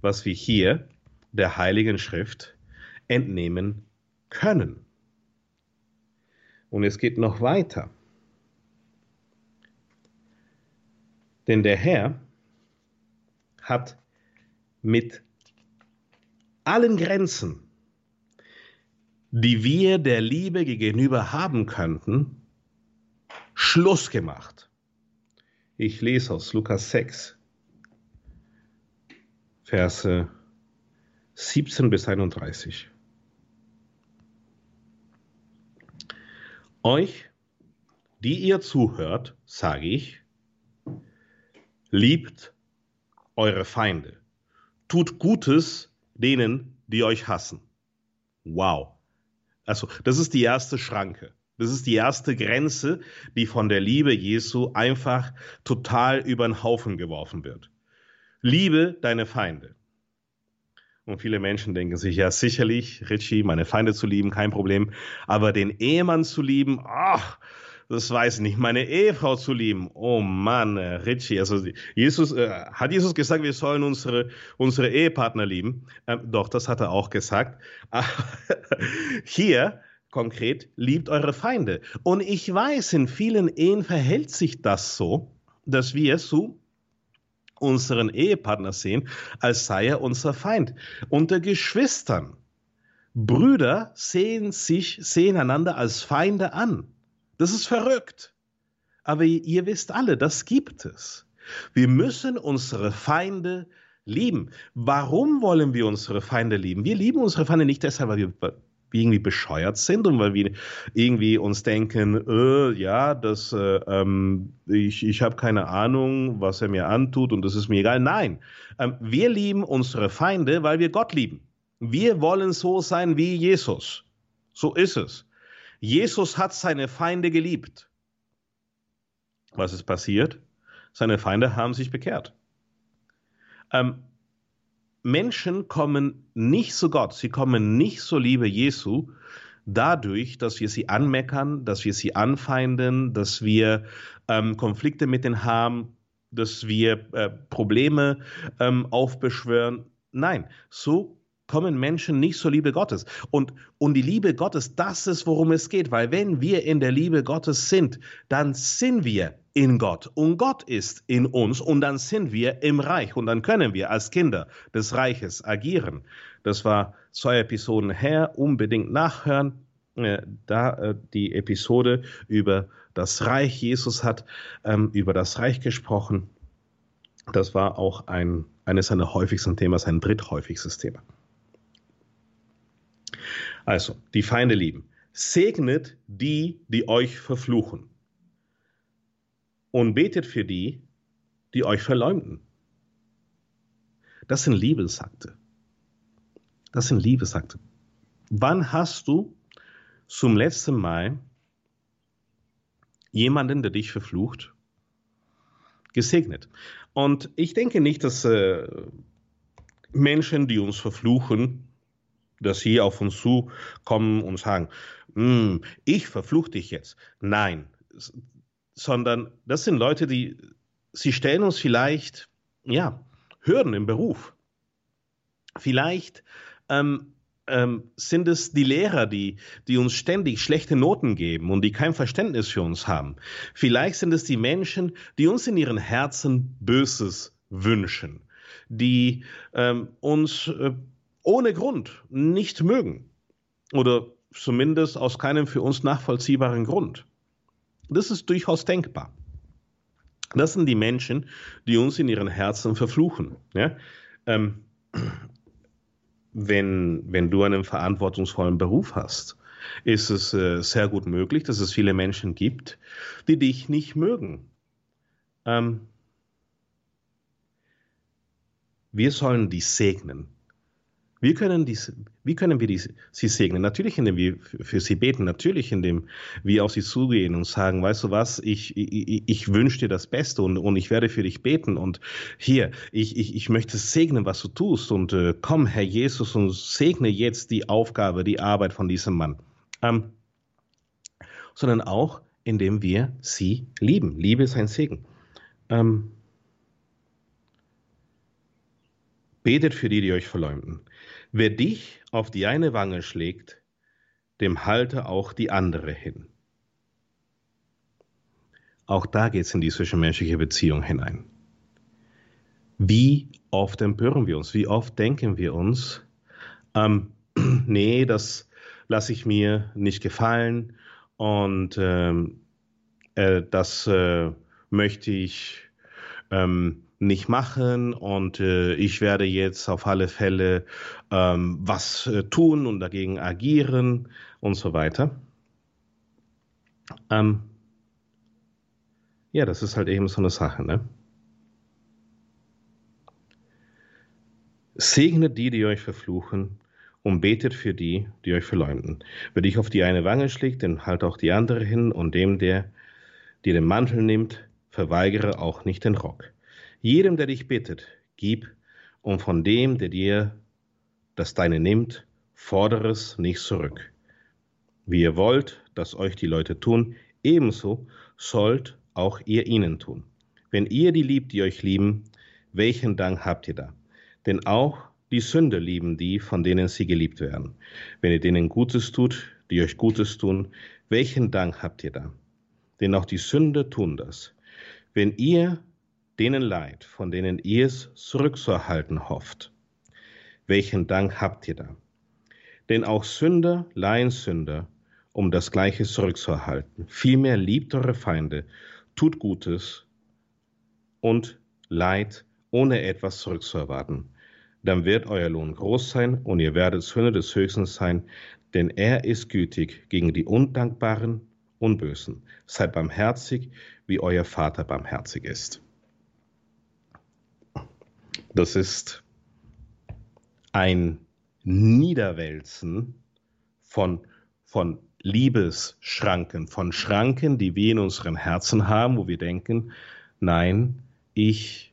was wir hier der Heiligen Schrift entnehmen können. Und es geht noch weiter. Denn der Herr hat mit allen Grenzen, die wir der Liebe gegenüber haben könnten, Schluss gemacht. Ich lese aus Lukas 6, Verse 17 bis 31. Euch, die ihr zuhört, sage ich, liebt eure Feinde, tut Gutes denen, die euch hassen. Wow. Also, das ist die erste Schranke. Das ist die erste Grenze, die von der Liebe Jesu einfach total über den Haufen geworfen wird. Liebe deine Feinde. Und viele Menschen denken sich, ja, sicherlich, Richie, meine Feinde zu lieben, kein Problem. Aber den Ehemann zu lieben, ach, das weiß ich nicht. Meine Ehefrau zu lieben, oh Mann, äh, Richie, also Jesus, äh, hat Jesus gesagt, wir sollen unsere, unsere Ehepartner lieben? Ähm, doch, das hat er auch gesagt. [laughs] Hier, konkret, liebt eure Feinde. Und ich weiß, in vielen Ehen verhält sich das so, dass wir so unseren Ehepartner sehen, als sei er unser Feind. Unter Geschwistern, Brüder sehen sich, sehen einander als Feinde an. Das ist verrückt. Aber ihr wisst alle, das gibt es. Wir müssen unsere Feinde lieben. Warum wollen wir unsere Feinde lieben? Wir lieben unsere Feinde nicht deshalb, weil wir irgendwie bescheuert sind und weil wir irgendwie uns denken, äh, ja, das, äh, ähm, ich, ich habe keine Ahnung, was er mir antut und das ist mir egal. Nein, ähm, wir lieben unsere Feinde, weil wir Gott lieben. Wir wollen so sein wie Jesus. So ist es. Jesus hat seine Feinde geliebt. Was ist passiert? Seine Feinde haben sich bekehrt. Ähm, Menschen kommen nicht zu Gott, sie kommen nicht zur Liebe Jesu dadurch, dass wir sie anmeckern, dass wir sie anfeinden, dass wir ähm, Konflikte mit ihnen haben, dass wir äh, Probleme ähm, aufbeschwören. Nein, so kommen Menschen nicht zur Liebe Gottes. Und, und die Liebe Gottes, das ist, worum es geht, weil wenn wir in der Liebe Gottes sind, dann sind wir in Gott und Gott ist in uns und dann sind wir im Reich und dann können wir als Kinder des Reiches agieren. Das war zwei Episoden her, unbedingt nachhören. Äh, da äh, die Episode über das Reich, Jesus hat ähm, über das Reich gesprochen. Das war auch ein, eines seiner häufigsten Themen, sein dritthäufigstes Thema. Also, die Feinde lieben. Segnet die, die euch verfluchen und betet für die, die euch verleumden. Das sind Liebesakte. Das sind Liebesakte. Wann hast du zum letzten Mal jemanden, der dich verflucht, gesegnet? Und ich denke nicht, dass äh, Menschen, die uns verfluchen, dass sie auf uns zukommen und sagen, hm, ich verfluche dich jetzt. Nein, sondern das sind Leute, die, sie stellen uns vielleicht, ja, Hürden im Beruf. Vielleicht ähm, ähm, sind es die Lehrer, die, die uns ständig schlechte Noten geben und die kein Verständnis für uns haben. Vielleicht sind es die Menschen, die uns in ihren Herzen Böses wünschen, die ähm, uns äh, ohne Grund nicht mögen oder zumindest aus keinem für uns nachvollziehbaren Grund. Das ist durchaus denkbar. Das sind die Menschen, die uns in ihren Herzen verfluchen. Ja? Ähm, wenn, wenn du einen verantwortungsvollen Beruf hast, ist es äh, sehr gut möglich, dass es viele Menschen gibt, die dich nicht mögen. Ähm, wir sollen die segnen. Wir können dies, wie können wir die, sie segnen? Natürlich, indem wir für sie beten, natürlich, indem wir auf sie zugehen und sagen, weißt du was, ich, ich, ich wünsche dir das Beste und, und ich werde für dich beten und hier, ich, ich, ich möchte segnen, was du tust und äh, komm, Herr Jesus, und segne jetzt die Aufgabe, die Arbeit von diesem Mann. Ähm, sondern auch, indem wir sie lieben. Liebe ist ein Segen. Ähm, betet für die, die euch verleumden. Wer dich auf die eine Wange schlägt, dem halte auch die andere hin. Auch da geht es in die zwischenmenschliche Beziehung hinein. Wie oft empören wir uns? Wie oft denken wir uns, ähm, [clears throat] nee, das lasse ich mir nicht gefallen und ähm, äh, das äh, möchte ich ähm, nicht machen und äh, ich werde jetzt auf alle Fälle ähm, was äh, tun und dagegen agieren und so weiter. Ähm, ja, das ist halt eben so eine Sache, ne? Segnet die, die euch verfluchen, und betet für die, die euch verleumden. Wer dich auf die eine Wange schlägt, dann halt auch die andere hin, und dem, der dir den Mantel nimmt, verweigere auch nicht den Rock. Jedem, der dich bittet, gib, und von dem, der dir das Deine nimmt, fordere es nicht zurück. Wie ihr wollt, dass euch die Leute tun, ebenso sollt auch ihr ihnen tun. Wenn ihr die liebt, die euch lieben, welchen Dank habt ihr da? Denn auch die Sünder lieben die, von denen sie geliebt werden. Wenn ihr denen Gutes tut, die euch Gutes tun, welchen Dank habt ihr da? Denn auch die Sünder tun das. Wenn ihr denen leid, von denen ihr es zurückzuerhalten hofft. Welchen Dank habt ihr da? Denn auch Sünder leihen Sünder, um das Gleiche zurückzuerhalten. Vielmehr liebt eure Feinde, tut Gutes und Leid, ohne etwas zurückzuerwarten. Dann wird euer Lohn groß sein und ihr werdet Söhne des Höchsten sein, denn er ist gütig gegen die Undankbaren und Bösen. Seid barmherzig, wie euer Vater barmherzig ist. Das ist ein Niederwälzen von, von Liebesschranken, von Schranken, die wir in unserem Herzen haben, wo wir denken, nein, ich,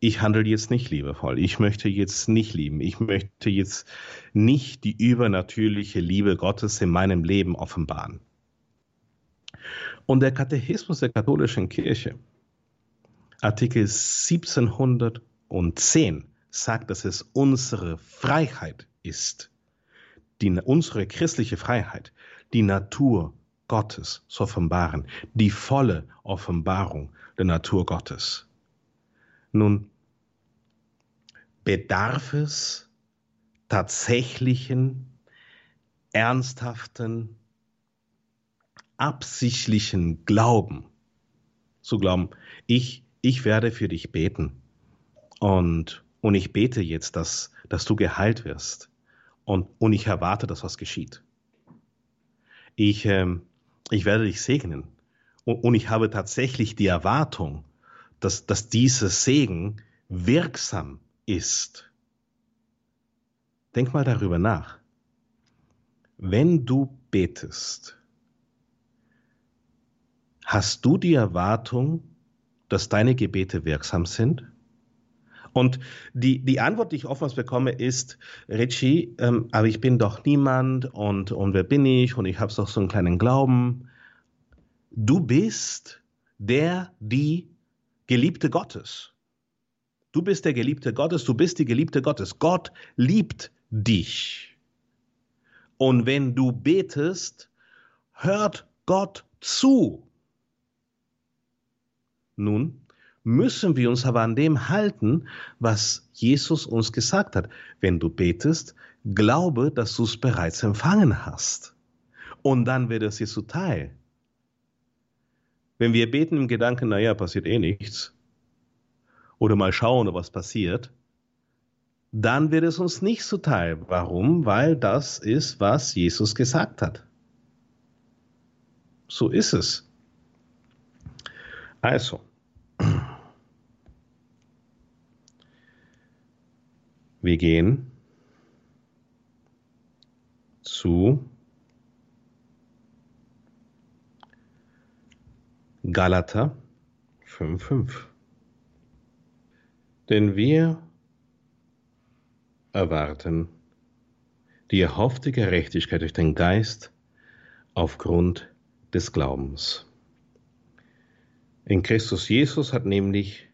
ich handle jetzt nicht liebevoll, ich möchte jetzt nicht lieben, ich möchte jetzt nicht die übernatürliche Liebe Gottes in meinem Leben offenbaren. Und der Katechismus der katholischen Kirche, Artikel 1710 sagt, dass es unsere Freiheit ist, die, unsere christliche Freiheit, die Natur Gottes zu offenbaren, die volle Offenbarung der Natur Gottes. Nun bedarf es tatsächlichen, ernsthaften, absichtlichen Glauben, zu glauben, ich ich werde für dich beten. Und, und ich bete jetzt, dass, dass du geheilt wirst. Und, und ich erwarte, dass was geschieht. Ich, ähm, ich werde dich segnen. Und, und ich habe tatsächlich die Erwartung, dass, dass dieser Segen wirksam ist. Denk mal darüber nach. Wenn du betest, hast du die Erwartung, dass deine Gebete wirksam sind? Und die, die Antwort, die ich oftmals bekomme, ist, Richie, ähm, aber ich bin doch niemand und, und wer bin ich und ich habe doch so einen kleinen Glauben. Du bist der, die Geliebte Gottes. Du bist der Geliebte Gottes, du bist die Geliebte Gottes. Gott liebt dich. Und wenn du betest, hört Gott zu. Nun, müssen wir uns aber an dem halten, was Jesus uns gesagt hat. Wenn du betest, glaube, dass du es bereits empfangen hast. Und dann wird es dir zuteil. Wenn wir beten im Gedanken, naja, passiert eh nichts, oder mal schauen, was passiert, dann wird es uns nicht zuteil. Warum? Weil das ist, was Jesus gesagt hat. So ist es. Also, Wir gehen zu Galater 5,5. Denn wir erwarten die erhoffte Gerechtigkeit durch den Geist aufgrund des Glaubens. In Christus Jesus hat nämlich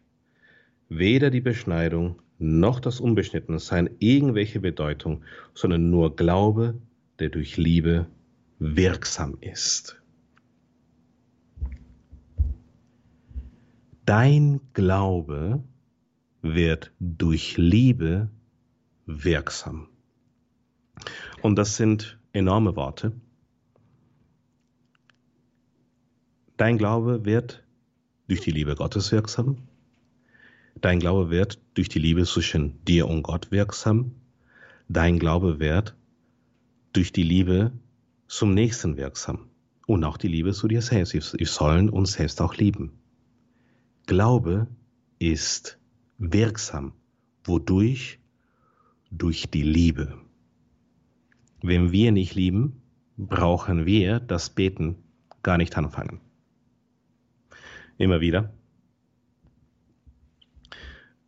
weder die Beschneidung noch das Unbeschnittensein irgendwelche Bedeutung, sondern nur Glaube, der durch Liebe wirksam ist. Dein Glaube wird durch Liebe wirksam. Und das sind enorme Worte. Dein Glaube wird durch die Liebe Gottes wirksam. Dein Glaube wird durch die Liebe zwischen dir und Gott wirksam. Dein Glaube wird durch die Liebe zum Nächsten wirksam. Und auch die Liebe zu dir selbst. Wir sollen uns selbst auch lieben. Glaube ist wirksam. Wodurch? Durch die Liebe. Wenn wir nicht lieben, brauchen wir das Beten gar nicht anfangen. Immer wieder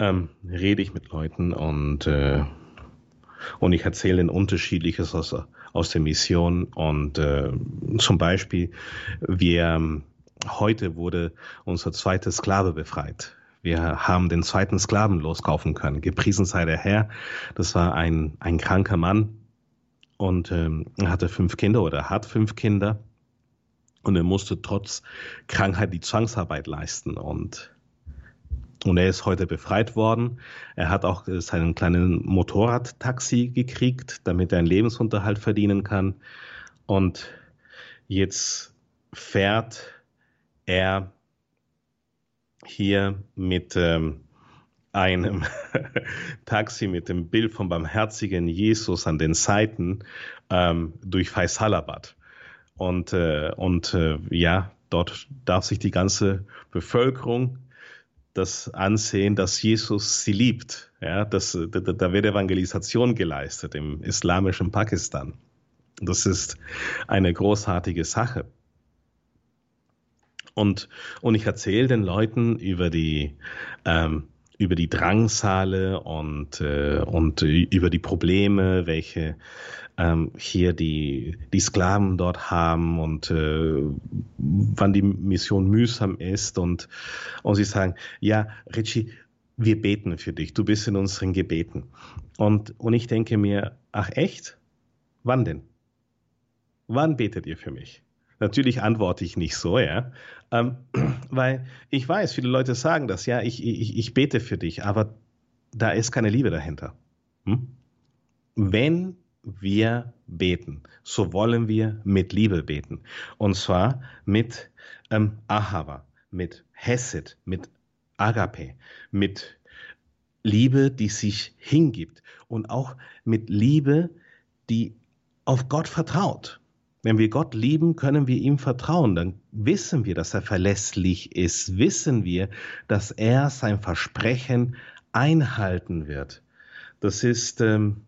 ähm, rede ich mit Leuten und, äh, und ich erzähle ihnen Unterschiedliches aus, aus der Mission. Und äh, zum Beispiel, wir ähm, heute wurde unser zweiter Sklave befreit. Wir haben den zweiten Sklaven loskaufen können. Gepriesen sei der Herr. Das war ein, ein kranker Mann und ähm, hatte fünf Kinder oder hat fünf Kinder. Und er musste trotz Krankheit die Zwangsarbeit leisten. Und und er ist heute befreit worden. Er hat auch seinen kleinen Motorradtaxi gekriegt, damit er einen Lebensunterhalt verdienen kann. Und jetzt fährt er hier mit ähm, einem [laughs] Taxi mit dem Bild vom barmherzigen Jesus an den Seiten ähm, durch Faisalabad. Und, äh, und äh, ja, dort darf sich die ganze Bevölkerung das Ansehen, dass Jesus sie liebt. Ja, das, da, da wird Evangelisation geleistet im islamischen Pakistan. Das ist eine großartige Sache. Und, und ich erzähle den Leuten über die, ähm, über die Drangsale und, äh, und über die Probleme, welche ähm, hier die, die Sklaven dort haben und äh, wann die Mission mühsam ist. Und, und sie sagen, ja, Richie, wir beten für dich, du bist in unseren Gebeten. Und, und ich denke mir, ach echt? Wann denn? Wann betet ihr für mich? Natürlich antworte ich nicht so, ja, ähm, [clears throat] weil ich weiß, viele Leute sagen das, ja, ich, ich, ich bete für dich, aber da ist keine Liebe dahinter. Hm? Wenn wir beten, so wollen wir mit Liebe beten. Und zwar mit ähm, Ahava, mit Hesed, mit Agape, mit Liebe, die sich hingibt und auch mit Liebe, die auf Gott vertraut. Wenn wir Gott lieben, können wir ihm vertrauen. Dann wissen wir, dass er verlässlich ist. Wissen wir, dass er sein Versprechen einhalten wird. Das ist ähm,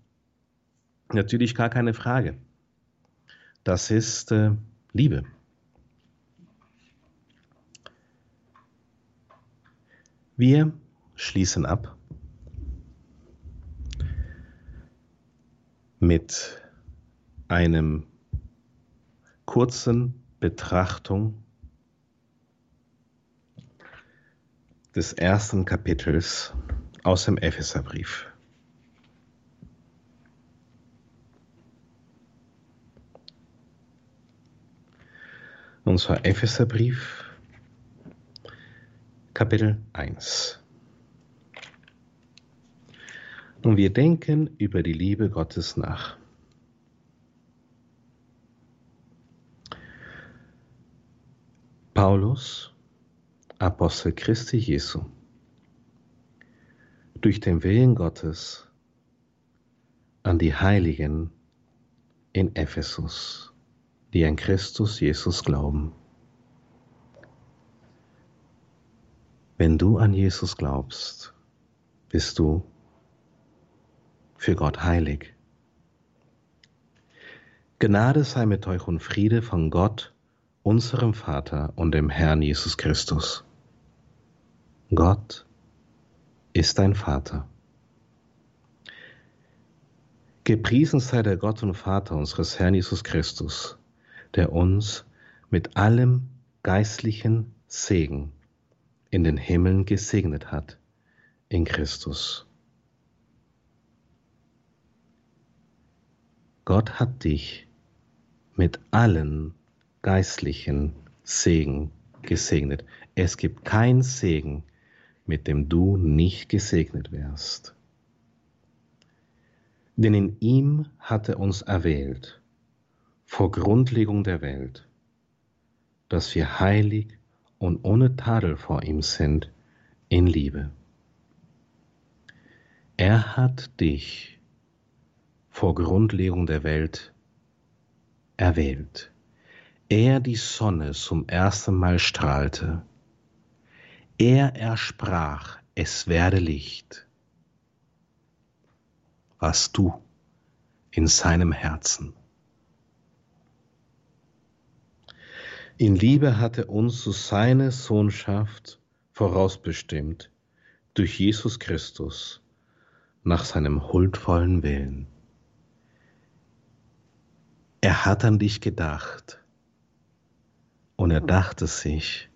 Natürlich gar keine Frage. Das ist äh, Liebe. Wir schließen ab mit einem kurzen Betrachtung des ersten Kapitels aus dem Epheserbrief. Und zwar Epheserbrief, Kapitel 1. Und wir denken über die Liebe Gottes nach. Paulus, Apostel Christi Jesu, durch den Willen Gottes an die Heiligen in Ephesus die an Christus Jesus glauben. Wenn du an Jesus glaubst, bist du für Gott heilig. Gnade sei mit euch und Friede von Gott, unserem Vater und dem Herrn Jesus Christus. Gott ist dein Vater. Gepriesen sei der Gott und Vater unseres Herrn Jesus Christus der uns mit allem geistlichen Segen in den Himmeln gesegnet hat in Christus. Gott hat dich mit allen geistlichen Segen gesegnet. Es gibt keinen Segen, mit dem du nicht gesegnet wärst. Denn in ihm hat er uns erwählt vor Grundlegung der Welt, dass wir heilig und ohne Tadel vor ihm sind in Liebe. Er hat dich vor Grundlegung der Welt erwählt. Er die Sonne zum ersten Mal strahlte. Er ersprach, es werde Licht. Was du in seinem Herzen. In Liebe hat er uns zu seiner Sohnschaft vorausbestimmt durch Jesus Christus nach seinem huldvollen Willen. Er hat an dich gedacht und er dachte sich,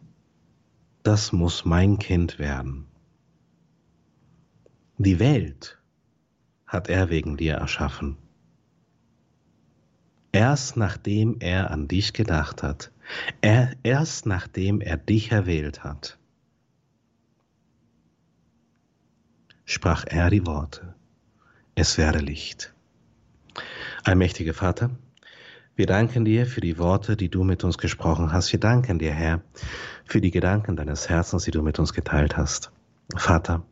das muss mein Kind werden. Die Welt hat er wegen dir erschaffen. Erst nachdem er an dich gedacht hat, er, erst nachdem er dich erwählt hat, sprach er die Worte, es werde Licht. Allmächtiger Vater, wir danken dir für die Worte, die du mit uns gesprochen hast. Wir danken dir, Herr, für die Gedanken deines Herzens, die du mit uns geteilt hast. Vater,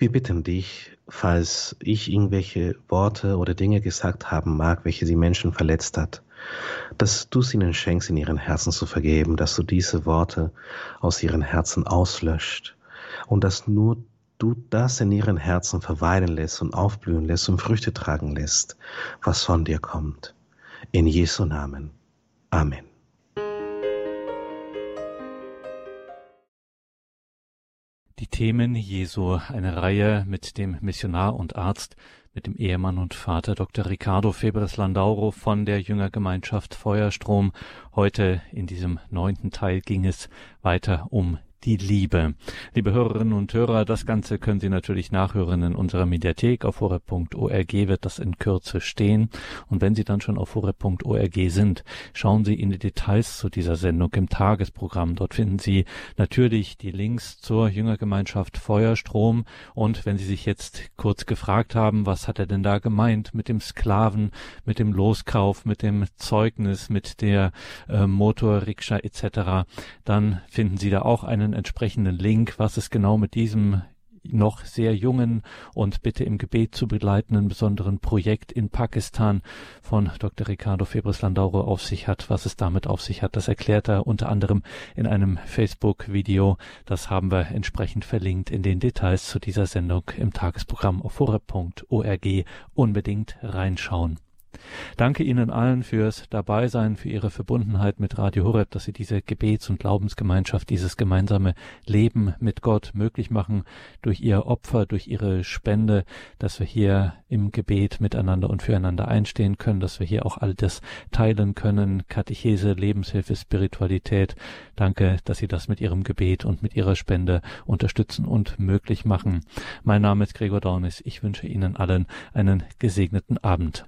wir bitten dich, falls ich irgendwelche Worte oder Dinge gesagt haben mag, welche die Menschen verletzt hat, dass du es ihnen schenkst, in ihren Herzen zu vergeben, dass du diese Worte aus ihren Herzen auslöscht und dass nur du das in ihren Herzen verweilen lässt und aufblühen lässt und Früchte tragen lässt, was von dir kommt. In Jesu Namen. Amen. Themen Jesu, eine Reihe mit dem Missionar und Arzt, mit dem Ehemann und Vater Dr. Ricardo Febres Landauro von der Jüngergemeinschaft Feuerstrom. Heute in diesem neunten Teil ging es weiter um die Liebe. Liebe Hörerinnen und Hörer, das Ganze können Sie natürlich nachhören in unserer Mediathek. Auf horeb.org wird das in Kürze stehen. Und wenn Sie dann schon auf horeb.org sind, schauen Sie in die Details zu dieser Sendung im Tagesprogramm. Dort finden Sie natürlich die Links zur Jüngergemeinschaft Feuerstrom. Und wenn Sie sich jetzt kurz gefragt haben, was hat er denn da gemeint mit dem Sklaven, mit dem Loskauf, mit dem Zeugnis, mit der äh, Motorrikscha etc., dann finden Sie da auch einen einen entsprechenden Link, was es genau mit diesem noch sehr jungen und bitte im Gebet zu begleitenden besonderen Projekt in Pakistan von Dr. Ricardo Febres Landauro auf sich hat. Was es damit auf sich hat, das erklärt er unter anderem in einem Facebook-Video. Das haben wir entsprechend verlinkt in den Details zu dieser Sendung im Tagesprogramm auf horeb.org. Unbedingt reinschauen. Danke Ihnen allen fürs Dabeisein, für Ihre Verbundenheit mit Radio Horeb, dass Sie diese Gebets- und Glaubensgemeinschaft, dieses gemeinsame Leben mit Gott möglich machen durch Ihr Opfer, durch Ihre Spende, dass wir hier im Gebet miteinander und füreinander einstehen können, dass wir hier auch all das teilen können, Katechese, Lebenshilfe, Spiritualität. Danke, dass Sie das mit Ihrem Gebet und mit Ihrer Spende unterstützen und möglich machen. Mein Name ist Gregor Dornis. Ich wünsche Ihnen allen einen gesegneten Abend.